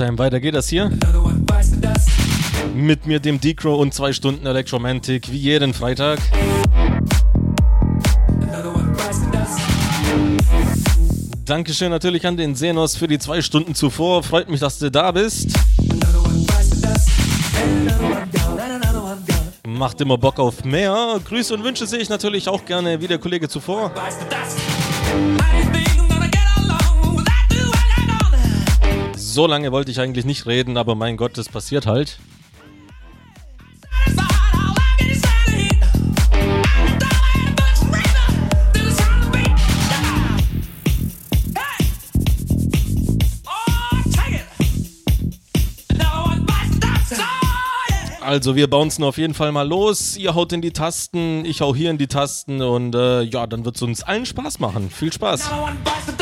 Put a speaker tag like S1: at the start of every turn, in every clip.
S1: Haustime. Weiter geht das hier. Mit mir, dem Decro und zwei Stunden Electromantic, wie jeden Freitag. Dankeschön natürlich an den Senos für die zwei Stunden zuvor. Freut mich, dass du da bist. Macht immer Bock auf mehr. Grüße und Wünsche sehe ich natürlich auch gerne wie der Kollege zuvor. So lange wollte ich eigentlich nicht reden, aber mein Gott, das passiert halt. Also wir bouncen auf jeden Fall mal los. Ihr haut in die Tasten, ich hau hier in die Tasten und äh, ja, dann wird es uns allen Spaß machen. Viel Spaß. Another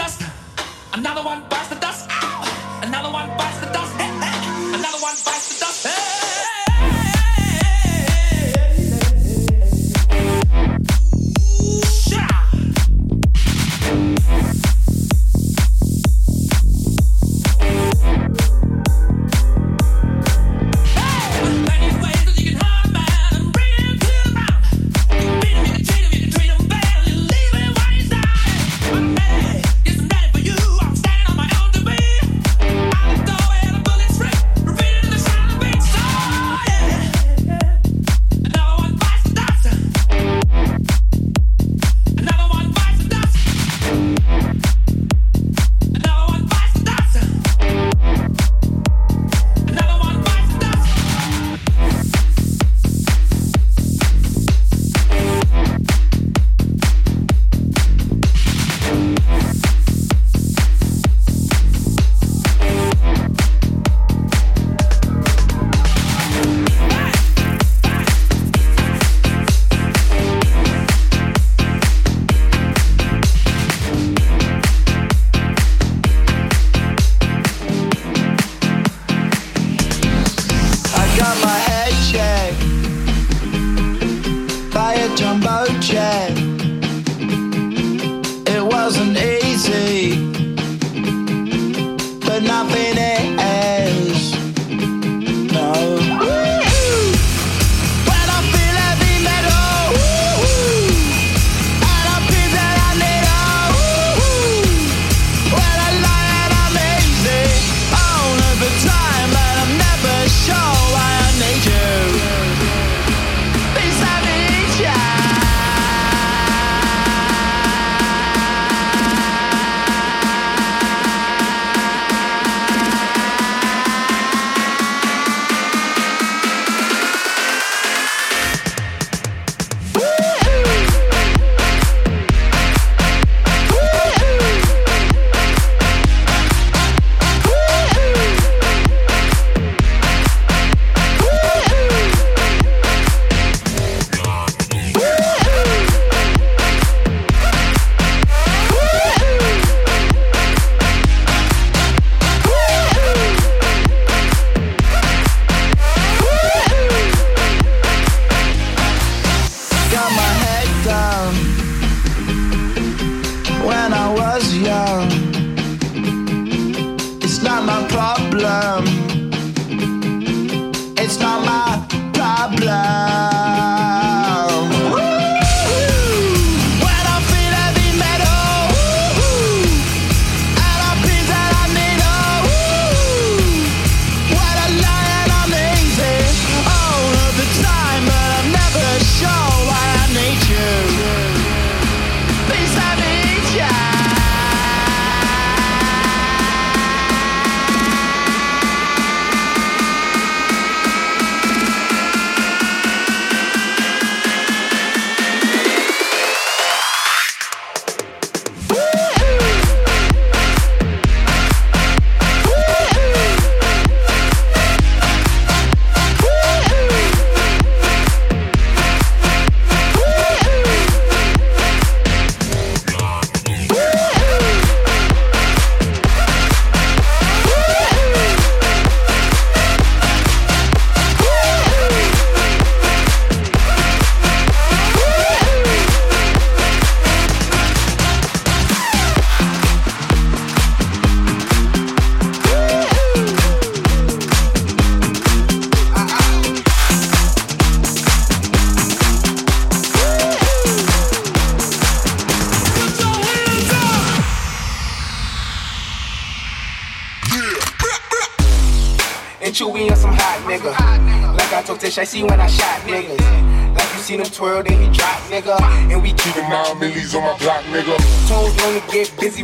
S2: get busy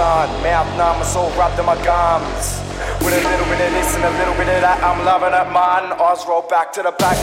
S3: sun. Mouth I'm so wrapped in my gums. With a little bit of this and a little bit of that, I'm loving it, man. Oz roll back to the back.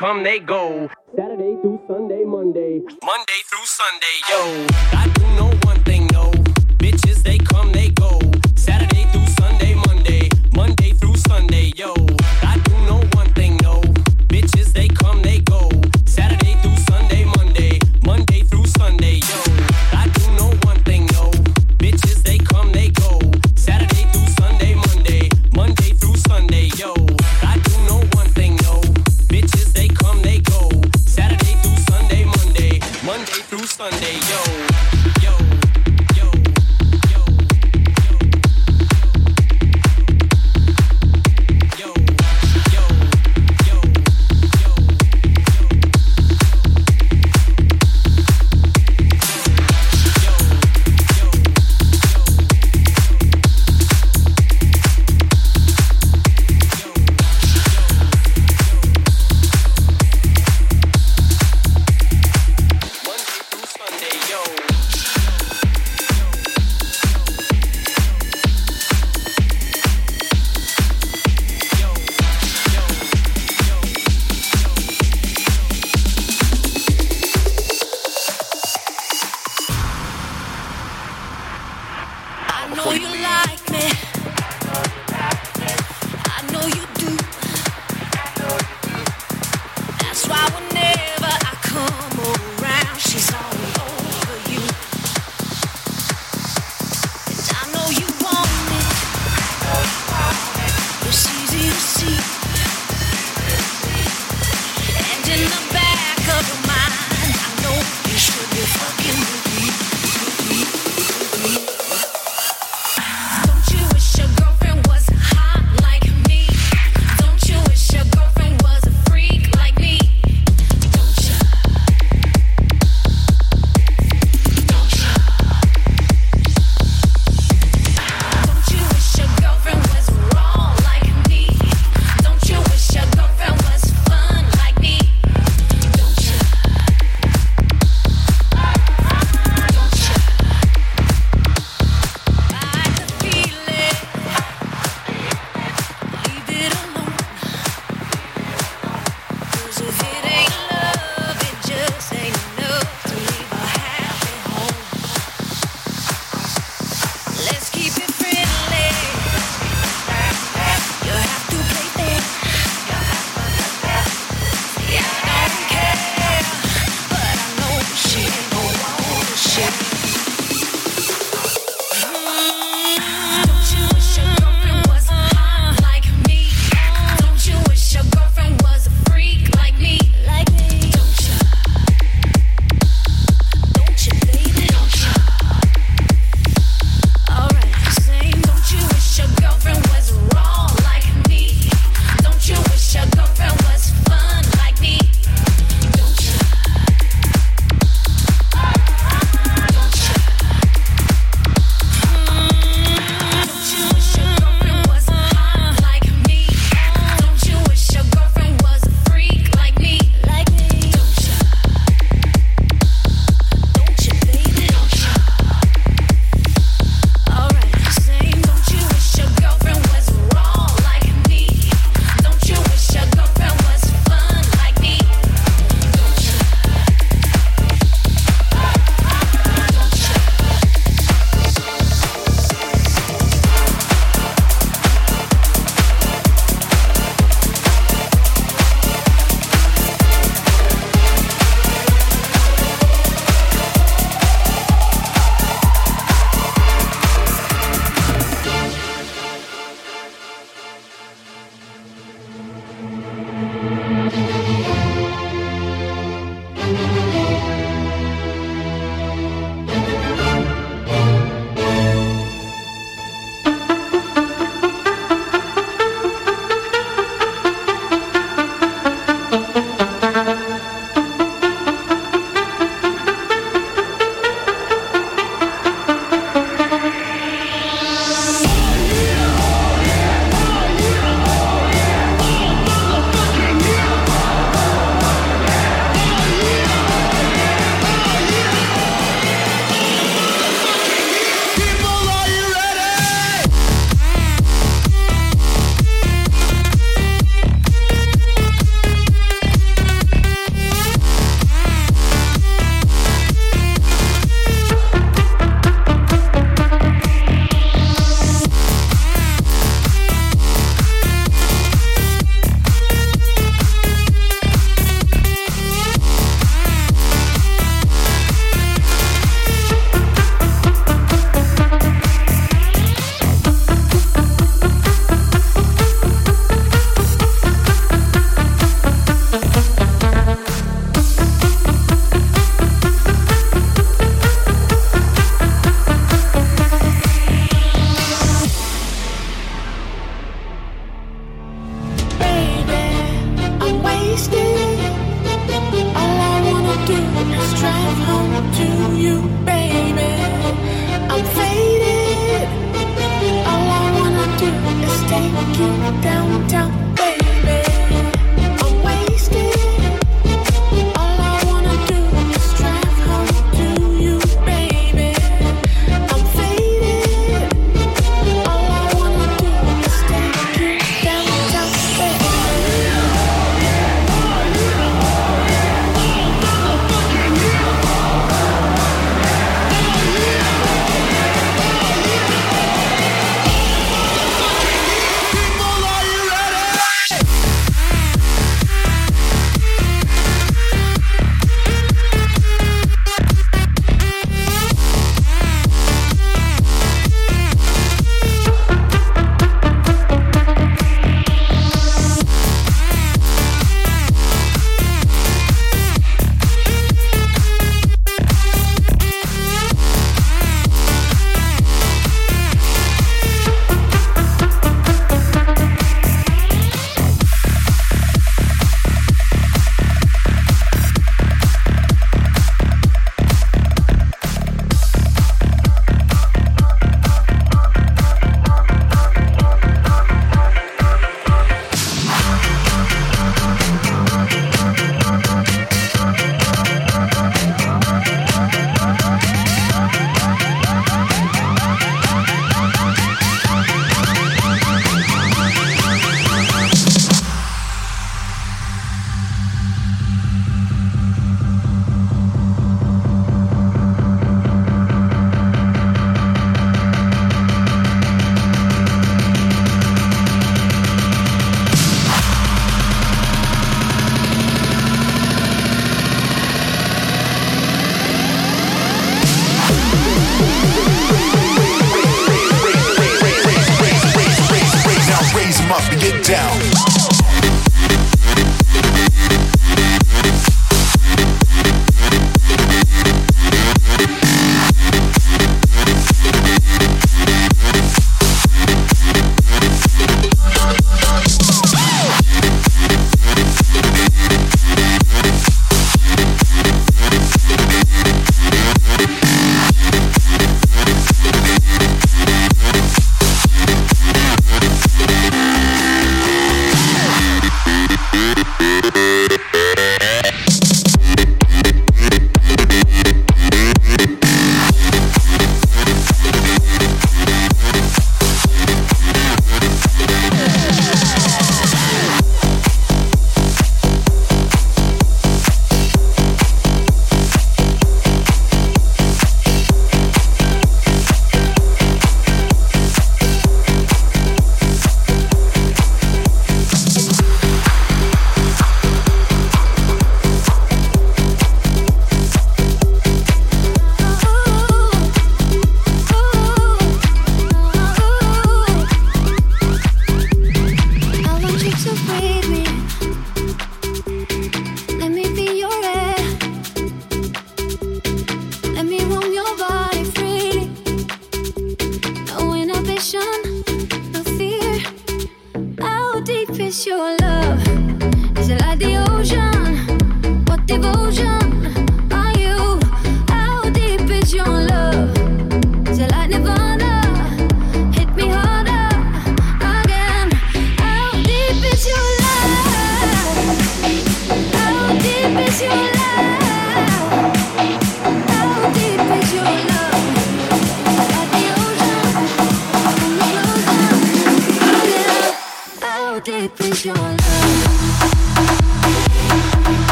S3: come,
S4: they go. Saturday through Sunday, Monday. Monday through Sunday, yo.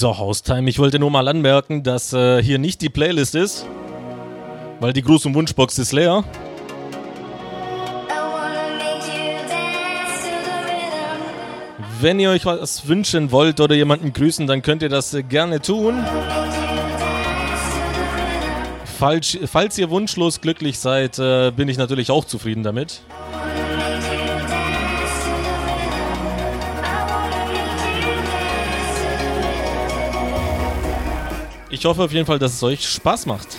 S5: So, Haustime. Ich wollte nur mal anmerken, dass äh, hier nicht die Playlist ist, weil die Gruß- und Wunschbox ist leer. Wenn ihr euch was wünschen wollt oder jemanden grüßen, dann könnt ihr das äh, gerne tun. Falls, falls ihr wunschlos glücklich seid, äh, bin ich natürlich auch zufrieden damit.
S6: Ich hoffe auf jeden Fall, dass es euch Spaß macht.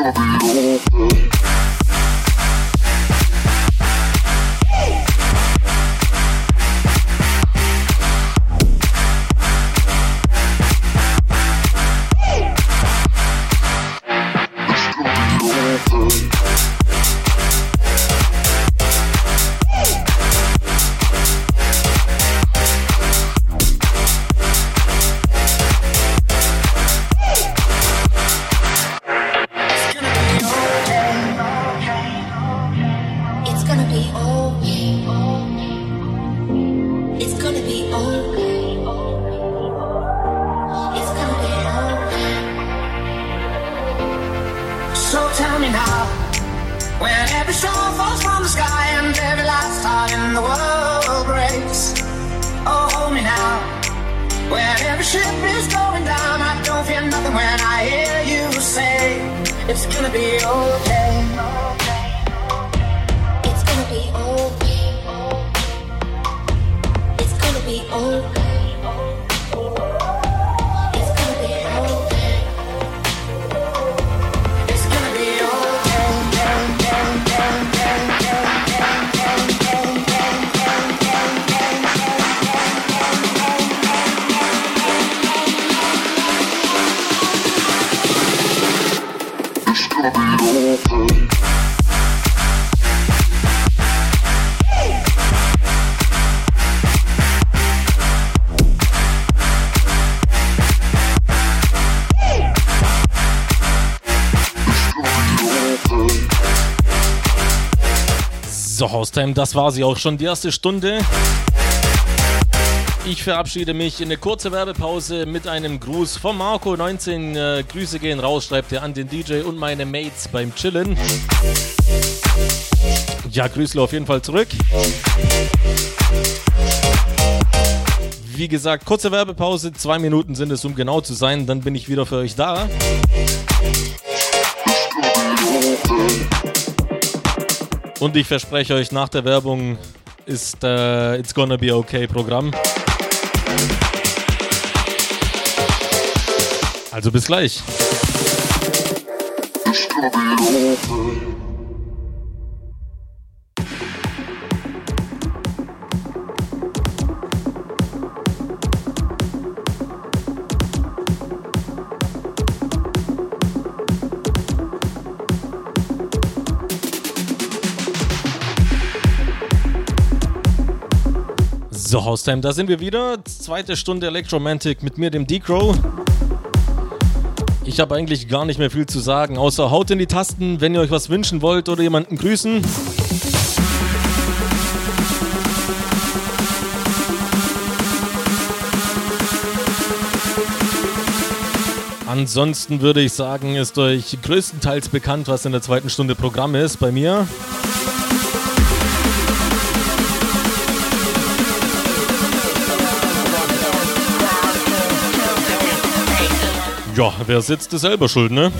S7: It's
S5: Haustime, das war sie auch schon, die erste Stunde. Ich verabschiede mich in eine kurze Werbepause mit einem Gruß von Marco. 19 äh, Grüße gehen raus, schreibt er an den DJ und meine Mates beim Chillen. Ja, Grüßle auf jeden Fall zurück. Wie gesagt, kurze Werbepause, zwei Minuten sind es, um genau zu sein, dann bin ich wieder für euch da. Und ich verspreche euch, nach der Werbung ist äh, It's Gonna Be Okay Programm. Also bis gleich. So, Haustime, da sind wir wieder. Zweite Stunde Electromantic mit mir, dem D-Crow. Ich habe eigentlich gar nicht mehr viel zu sagen, außer haut in die Tasten, wenn ihr euch was wünschen wollt oder jemanden grüßen. Ansonsten würde ich sagen, ist euch größtenteils bekannt, was in der zweiten Stunde Programm ist bei mir. Ja, wer sitzt, ist selber schuld, ne?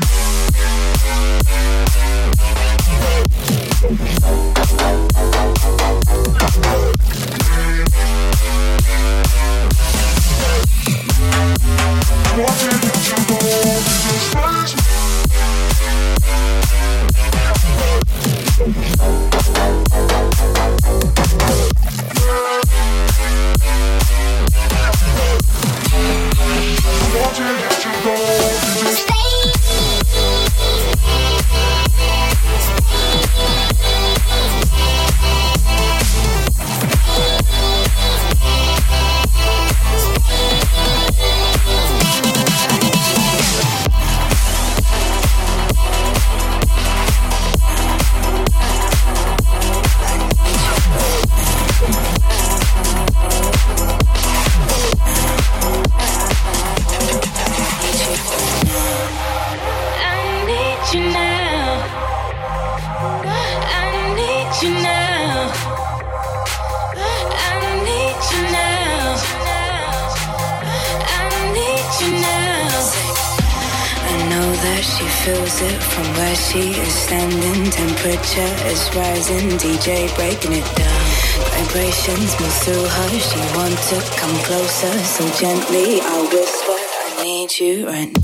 S8: Peace. Gently I whisper, I need you right now.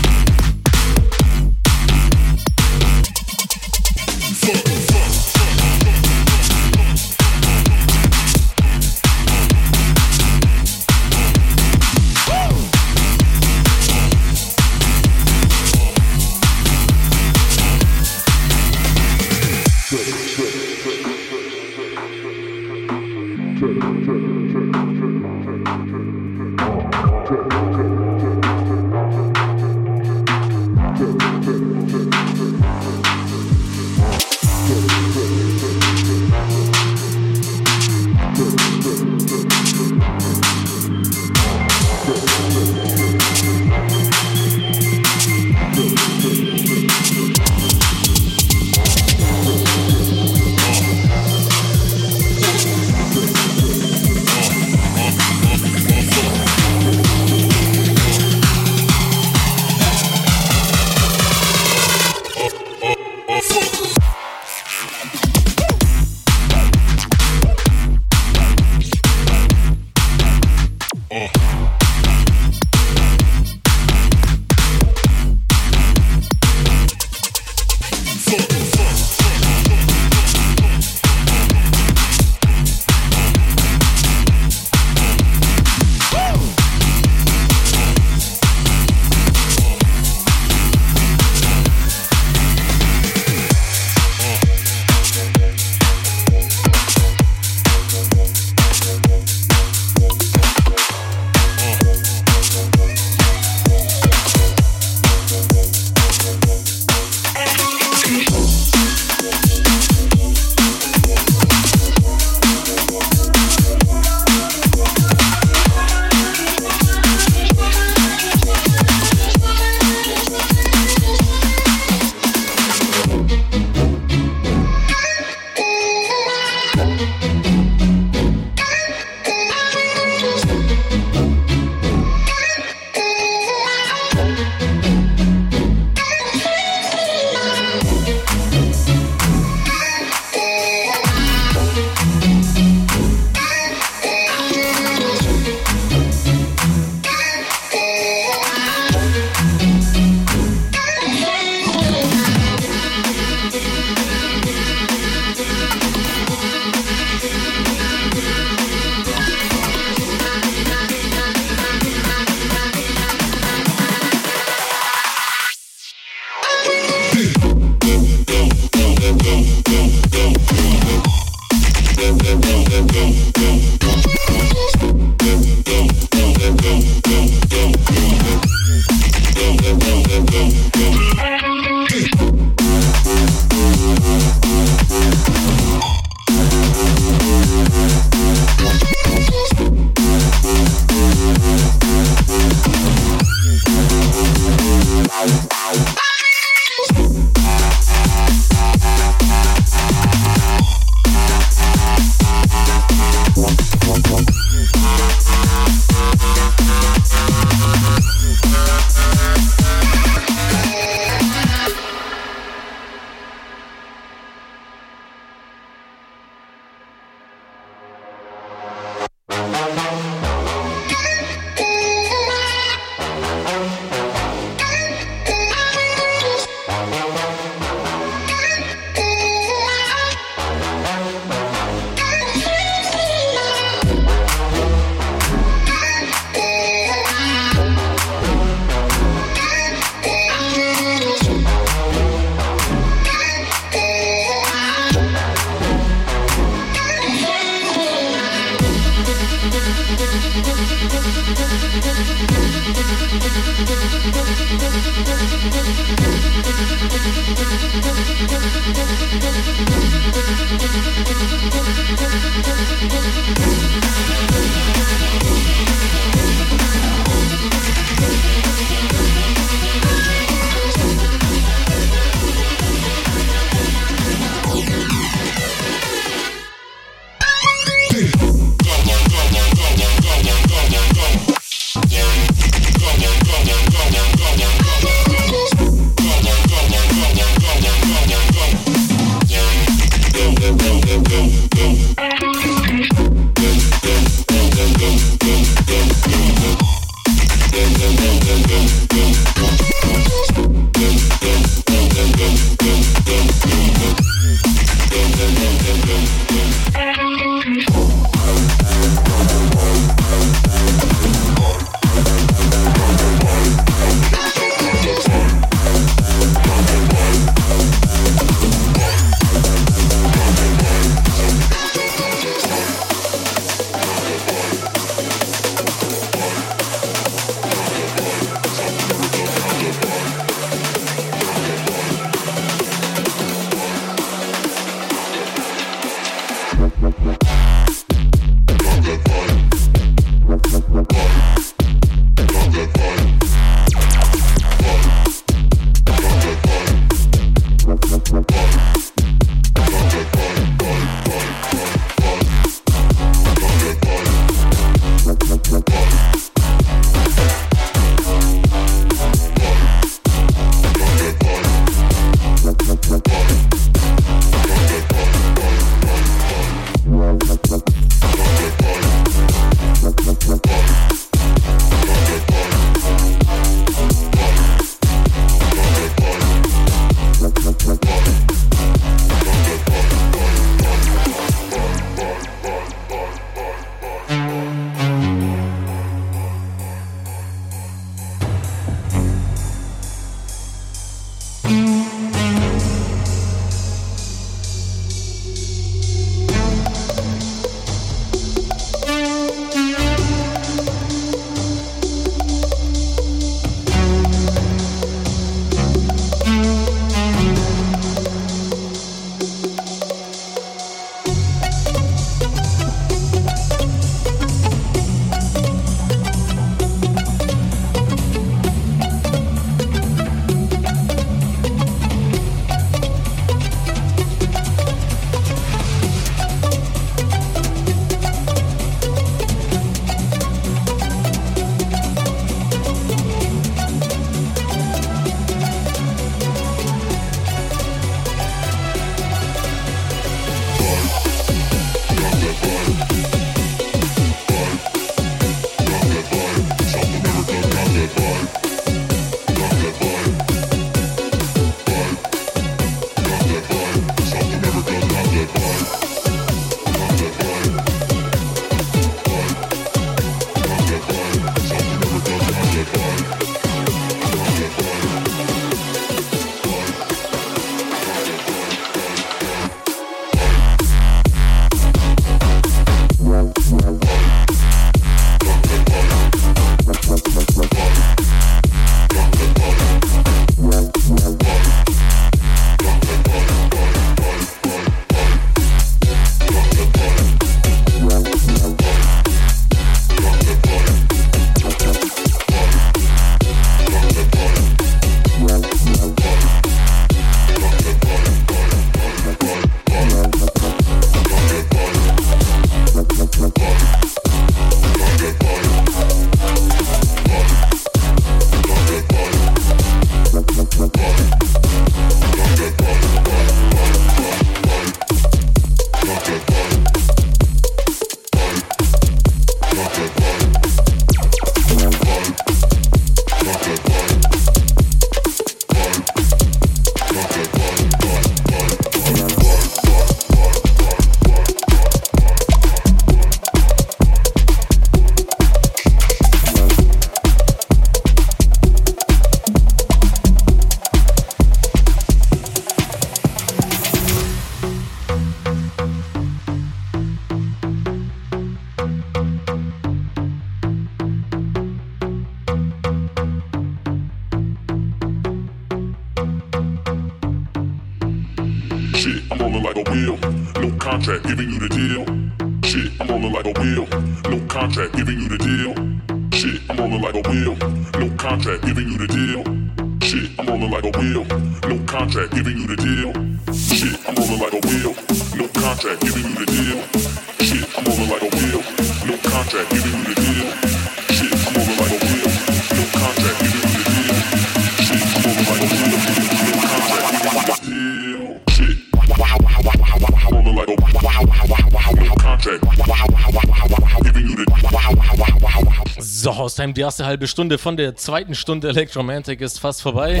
S5: Haustime, die erste halbe Stunde von der zweiten Stunde Electromantic ist fast vorbei.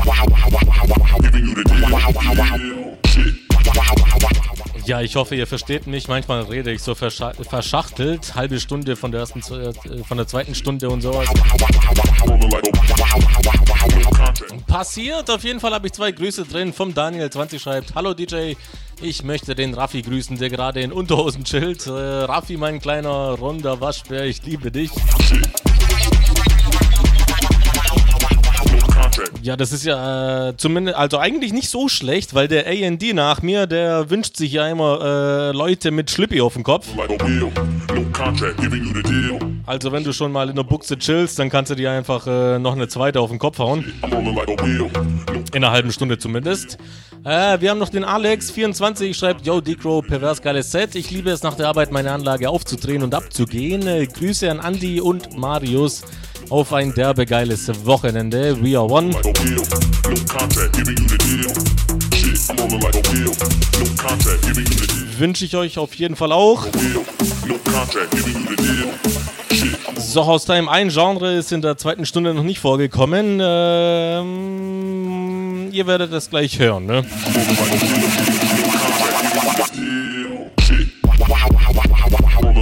S9: Shit.
S5: Ja, ich hoffe, ihr versteht mich. Manchmal rede ich so verscha verschachtelt. Halbe Stunde von der ersten, äh, von der zweiten Stunde und sowas. Passiert. Auf jeden Fall habe ich zwei Grüße drin. Vom Daniel20 schreibt: Hallo DJ, ich möchte den Raffi grüßen, der gerade in Unterhosen chillt. Äh, Raffi, mein kleiner runder Waschbär, ich liebe dich. Ja, das ist ja äh, zumindest, also eigentlich nicht so schlecht, weil der AND nach mir, der wünscht sich ja immer äh, Leute mit Schlippi auf dem Kopf. Also wenn du schon mal in der Buchse chillst, dann kannst du dir einfach äh, noch eine zweite auf den Kopf hauen. In einer halben Stunde zumindest. Äh, wir haben noch den Alex24, schreibt, Yo, Decro, pervers geiles Set. Ich liebe es nach der Arbeit, meine Anlage aufzudrehen und abzugehen. Äh, Grüße an Andy und Marius auf ein derbe geiles Wochenende. We are one. Wünsche ich euch auf jeden Fall auch. So, Haustime, ein Genre ist in der zweiten Stunde noch nicht vorgekommen. Ähm, ihr werdet es gleich hören, ne?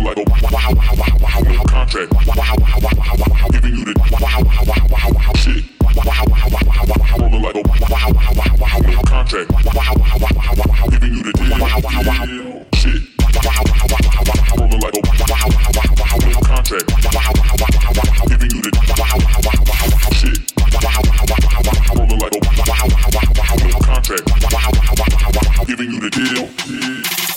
S9: like a wow wow wow wow wow wow contract. Wow wow wow wow wow giving you the wow wow wow wow wow shit. Wow wow wow wow wow rolling like a wow wow wow wow wow contract.
S10: Wow wow wow wow wow giving you the wow wow wow shit. Wow wow wow wow wow rolling like a wow wow wow wow wow contract. Wow wow wow wow wow giving you the wow wow wow wow shit. Wow wow wow wow wow rolling like a wow wow wow wow wow contract. Wow wow wow wow wow
S11: giving you the deal.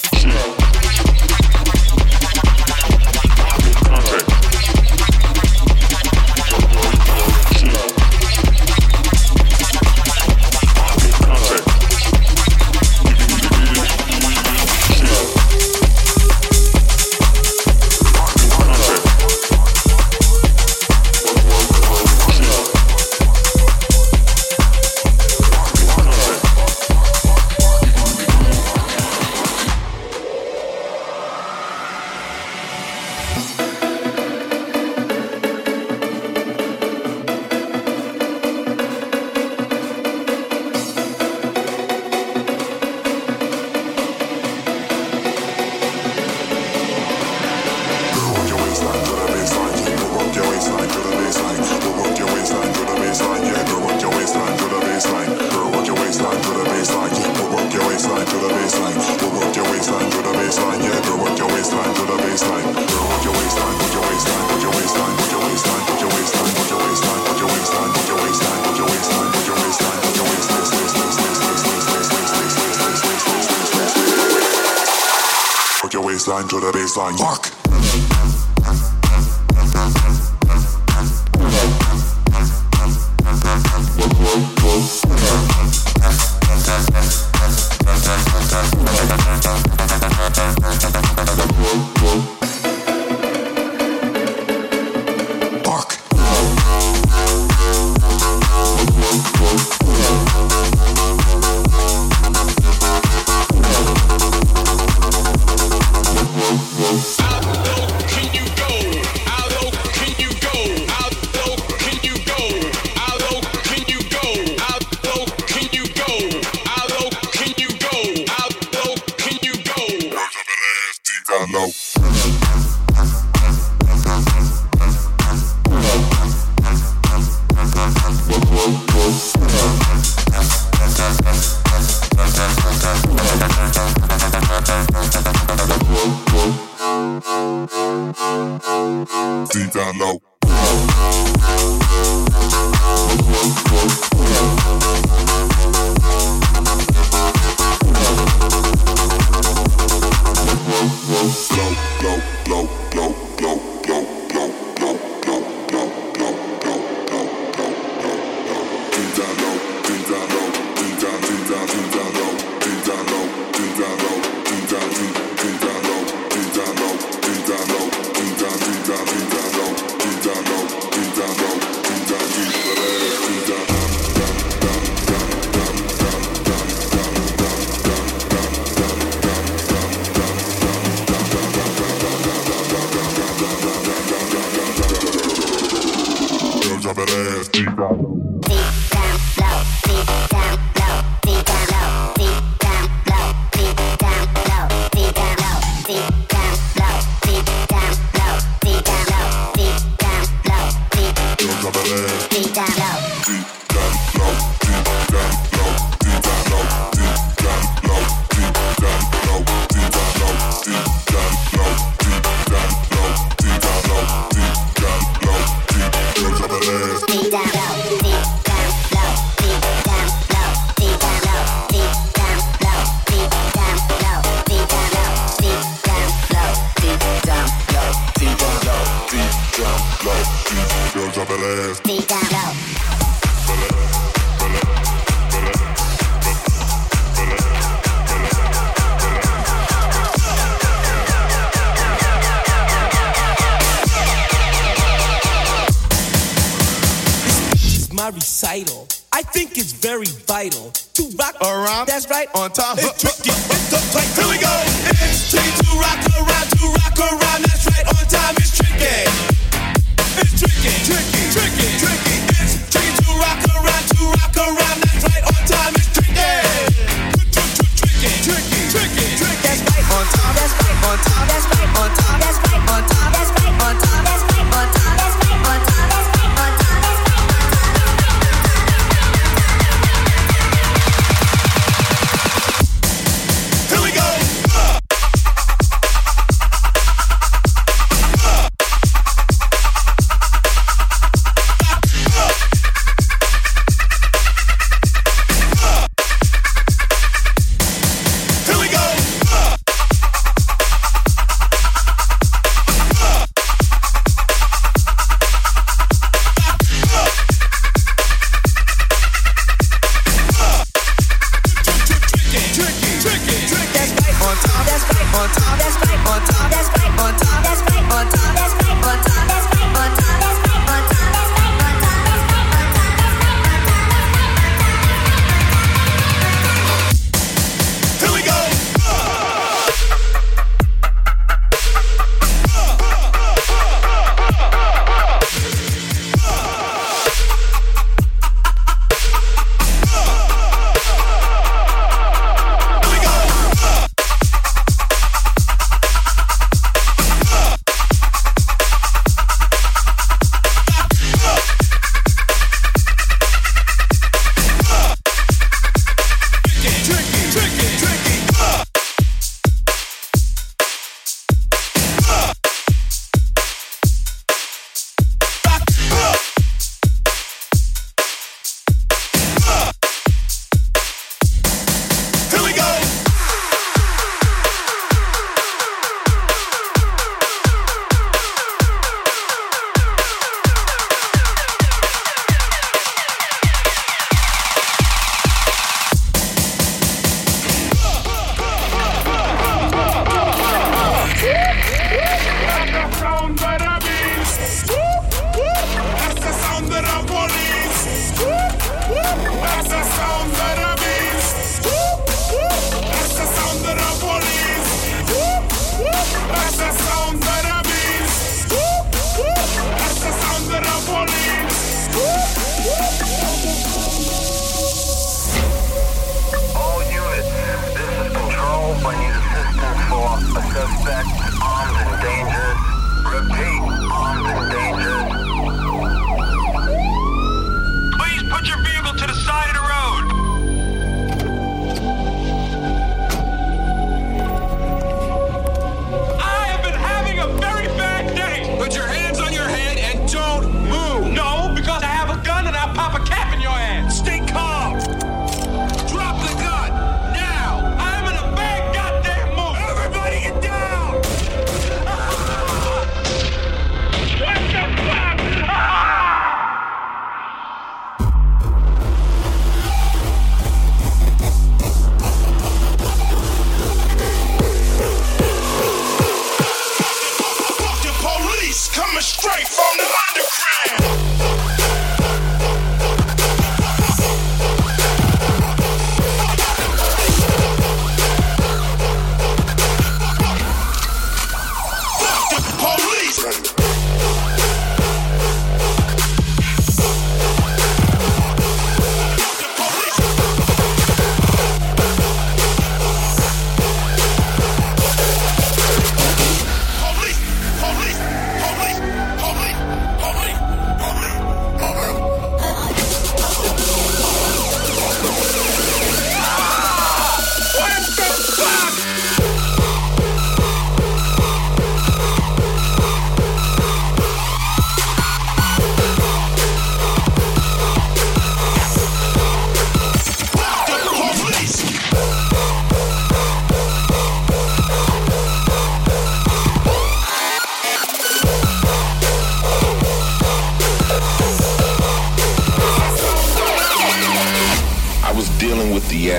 S11: Baseline.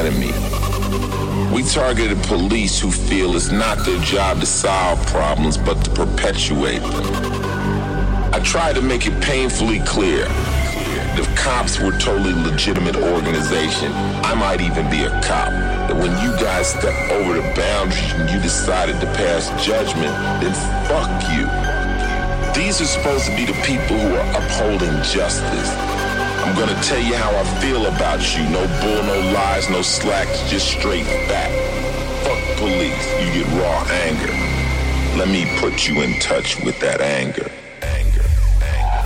S11: Enemy. We targeted police who feel it's not their job to solve problems but to perpetuate them. I tried to make it painfully clear if cops were totally legitimate organization, I might even be a cop. That when you guys step over the boundaries and you decided to pass judgment, then fuck you. These are supposed to be the people who are upholding justice. I'm gonna tell you how I feel about you. No bull, no lies, no slacks, just straight fact. Fuck police. You get raw anger. Let me put you in touch with that anger. Anger. Anger.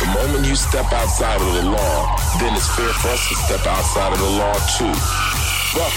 S11: The moment you step outside of the law, then it's fair for us to step outside of the law too. Fuck.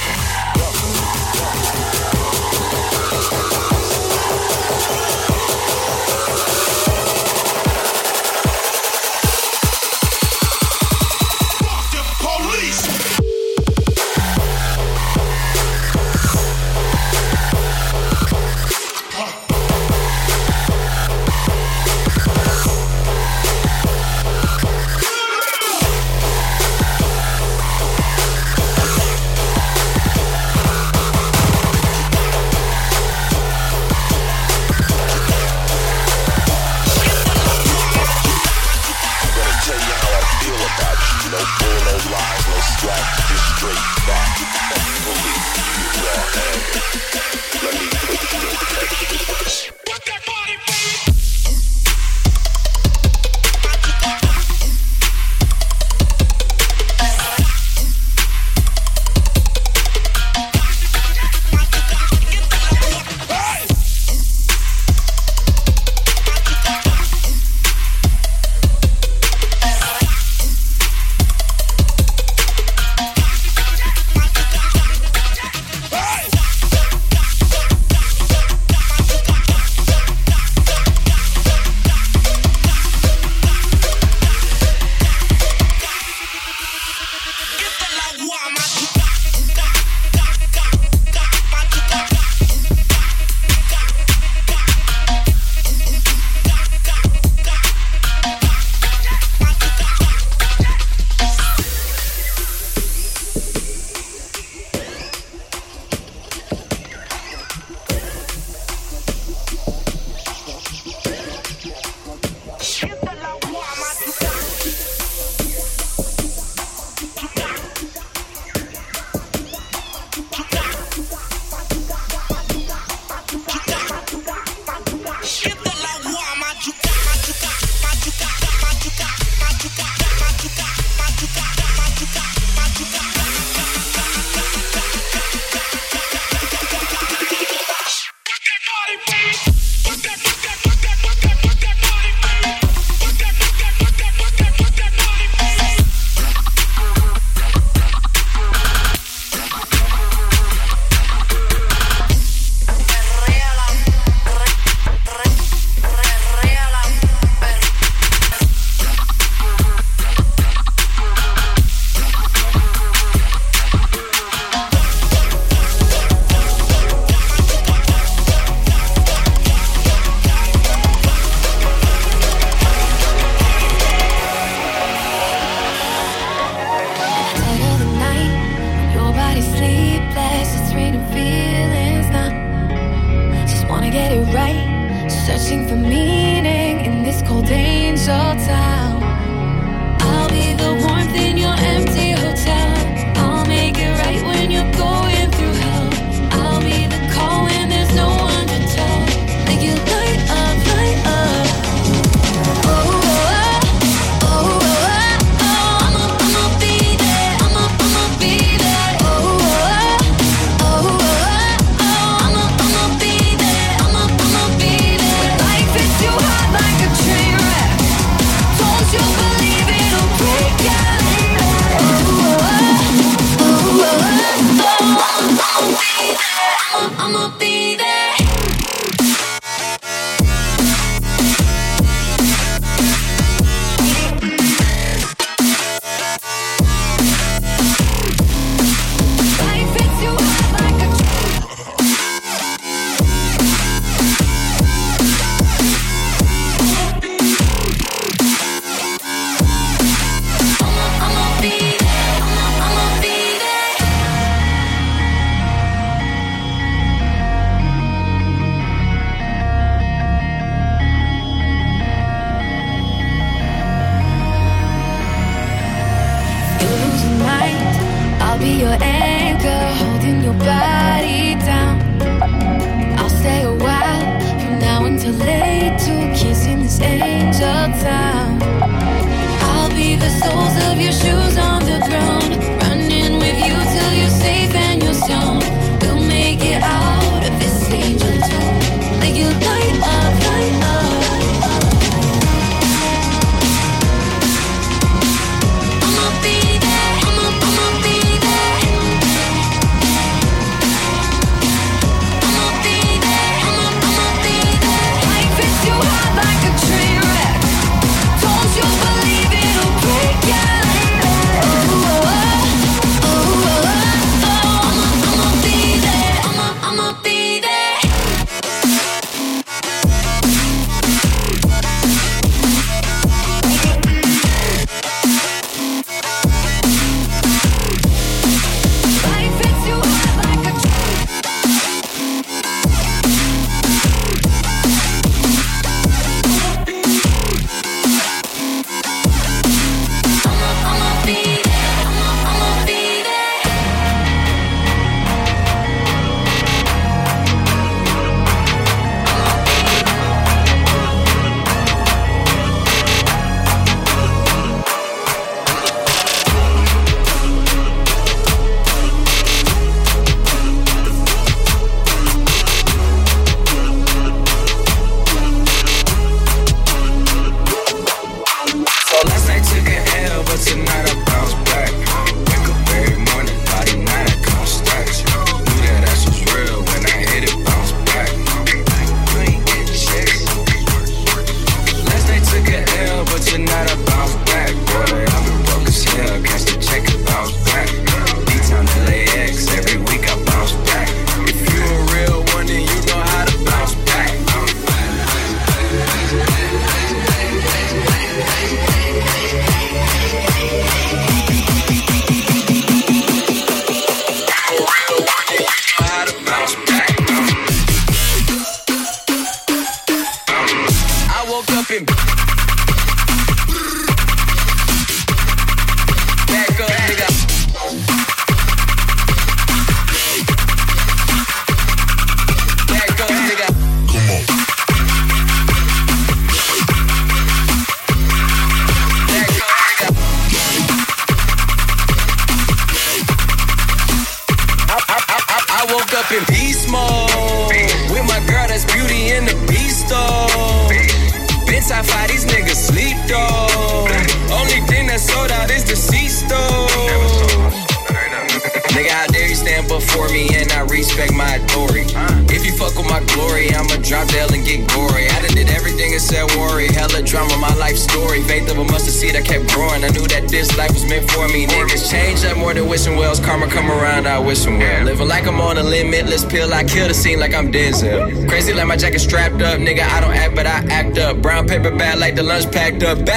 S12: Up.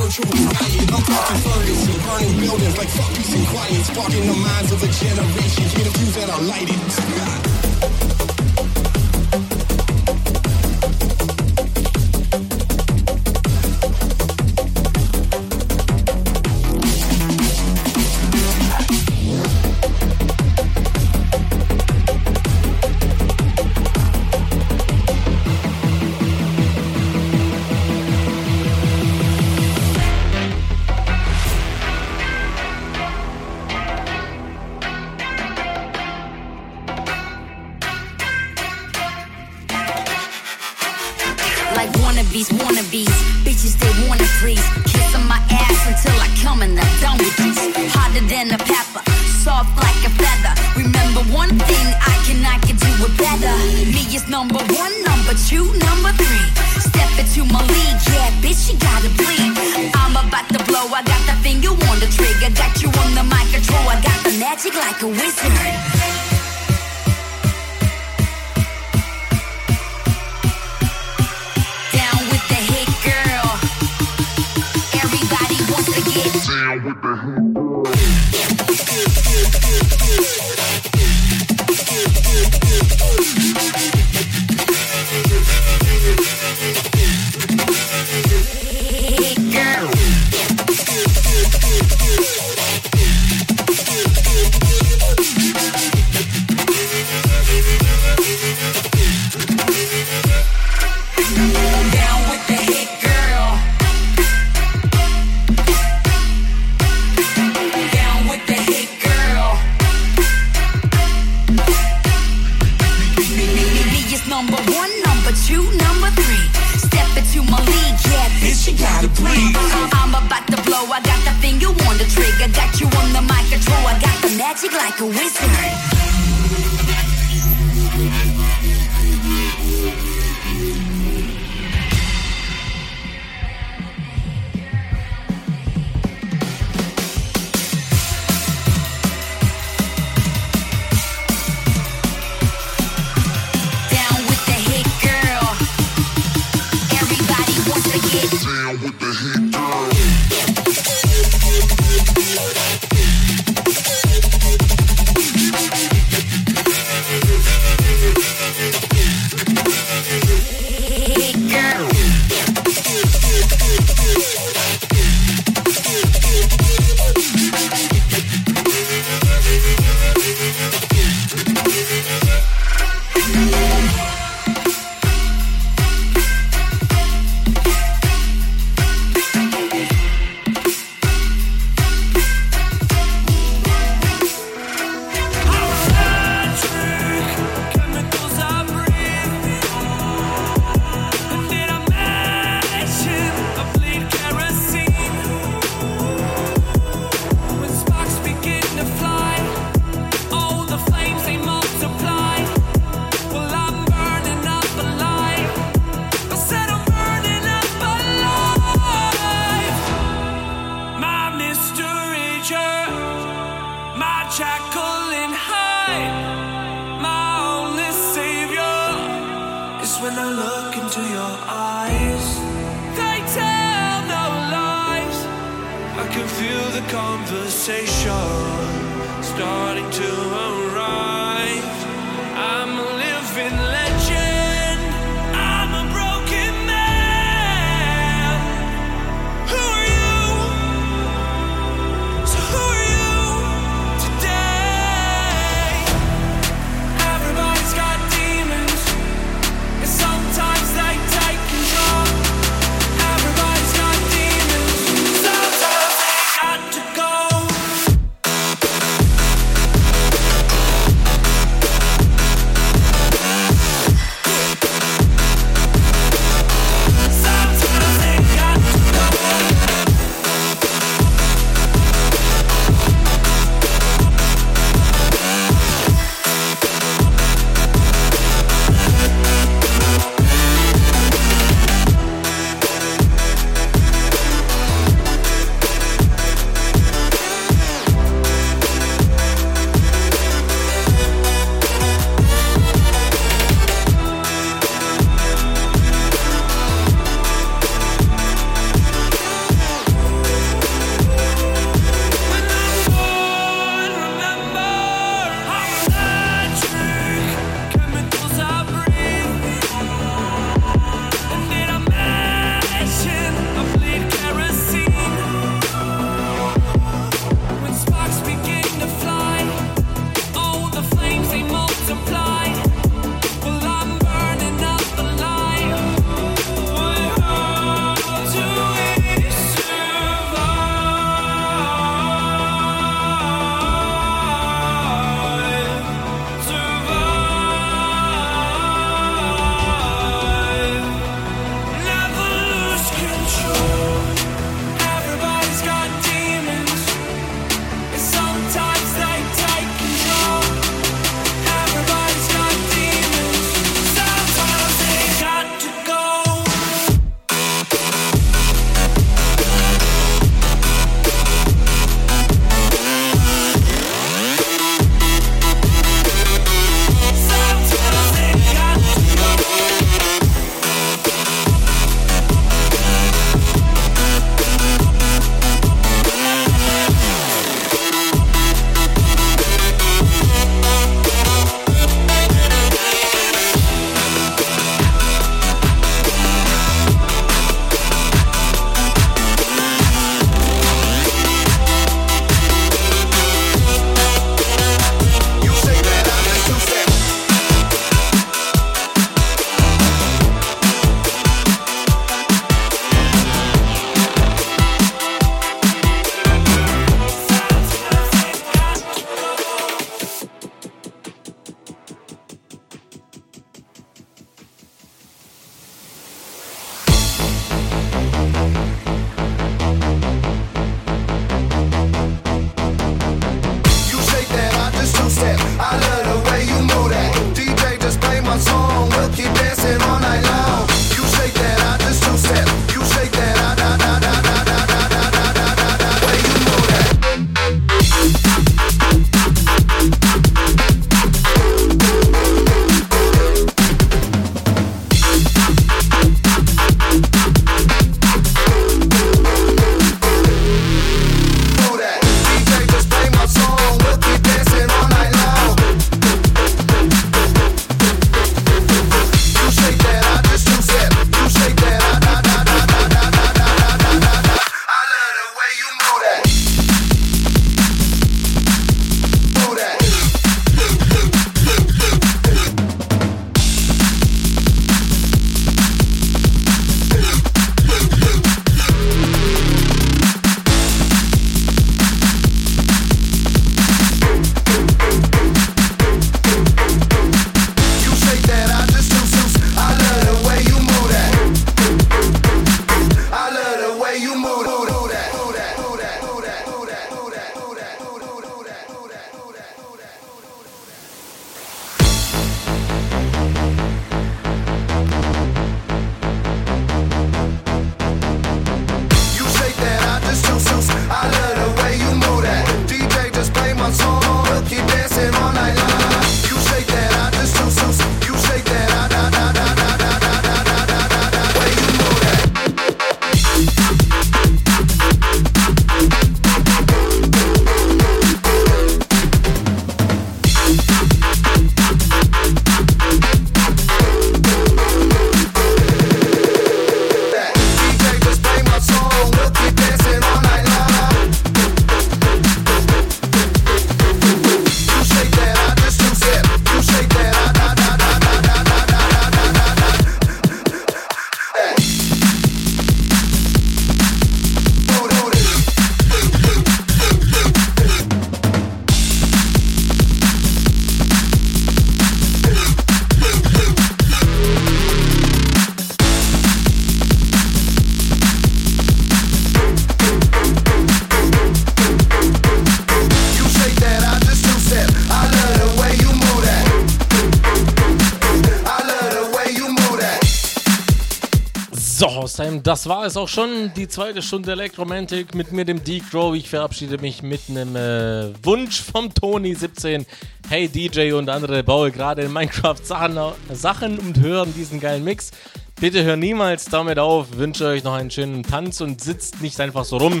S5: Das war es auch schon. Die zweite Stunde Electromantic mit mir, dem D-Crow. Ich verabschiede mich mit einem äh, Wunsch vom Tony17. Hey DJ und andere baue gerade in Minecraft Sachen, Sachen und hören diesen geilen Mix. Bitte hör niemals damit auf. Wünsche euch noch einen schönen Tanz und sitzt nicht einfach so rum.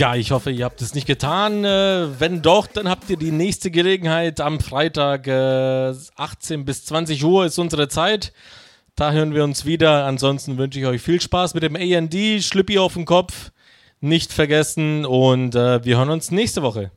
S5: Ja, ich hoffe, ihr habt es nicht getan. Äh, wenn doch, dann habt ihr die nächste Gelegenheit am Freitag äh, 18 bis 20 Uhr ist unsere Zeit. Da hören wir uns wieder. Ansonsten wünsche ich euch viel Spaß mit dem AND. Schlüppi auf den Kopf. Nicht vergessen und äh, wir hören uns nächste Woche.